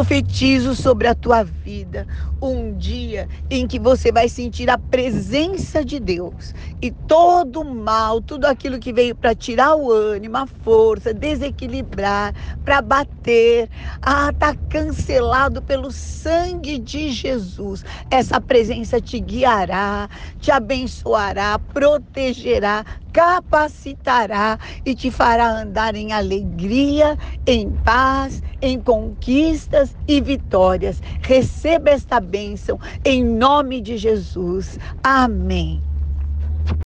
Profetizo sobre a tua vida um dia em que você vai sentir a presença de Deus e todo o mal, tudo aquilo que veio para tirar o ânimo, a força, desequilibrar, para bater, ah, tá cancelado pelo sangue de Jesus. Essa presença te guiará, te abençoará, protegerá, capacitará e te fará andar em alegria, em paz, em conquistas e vitórias. Receba esta bênção em nome de Jesus. Amém.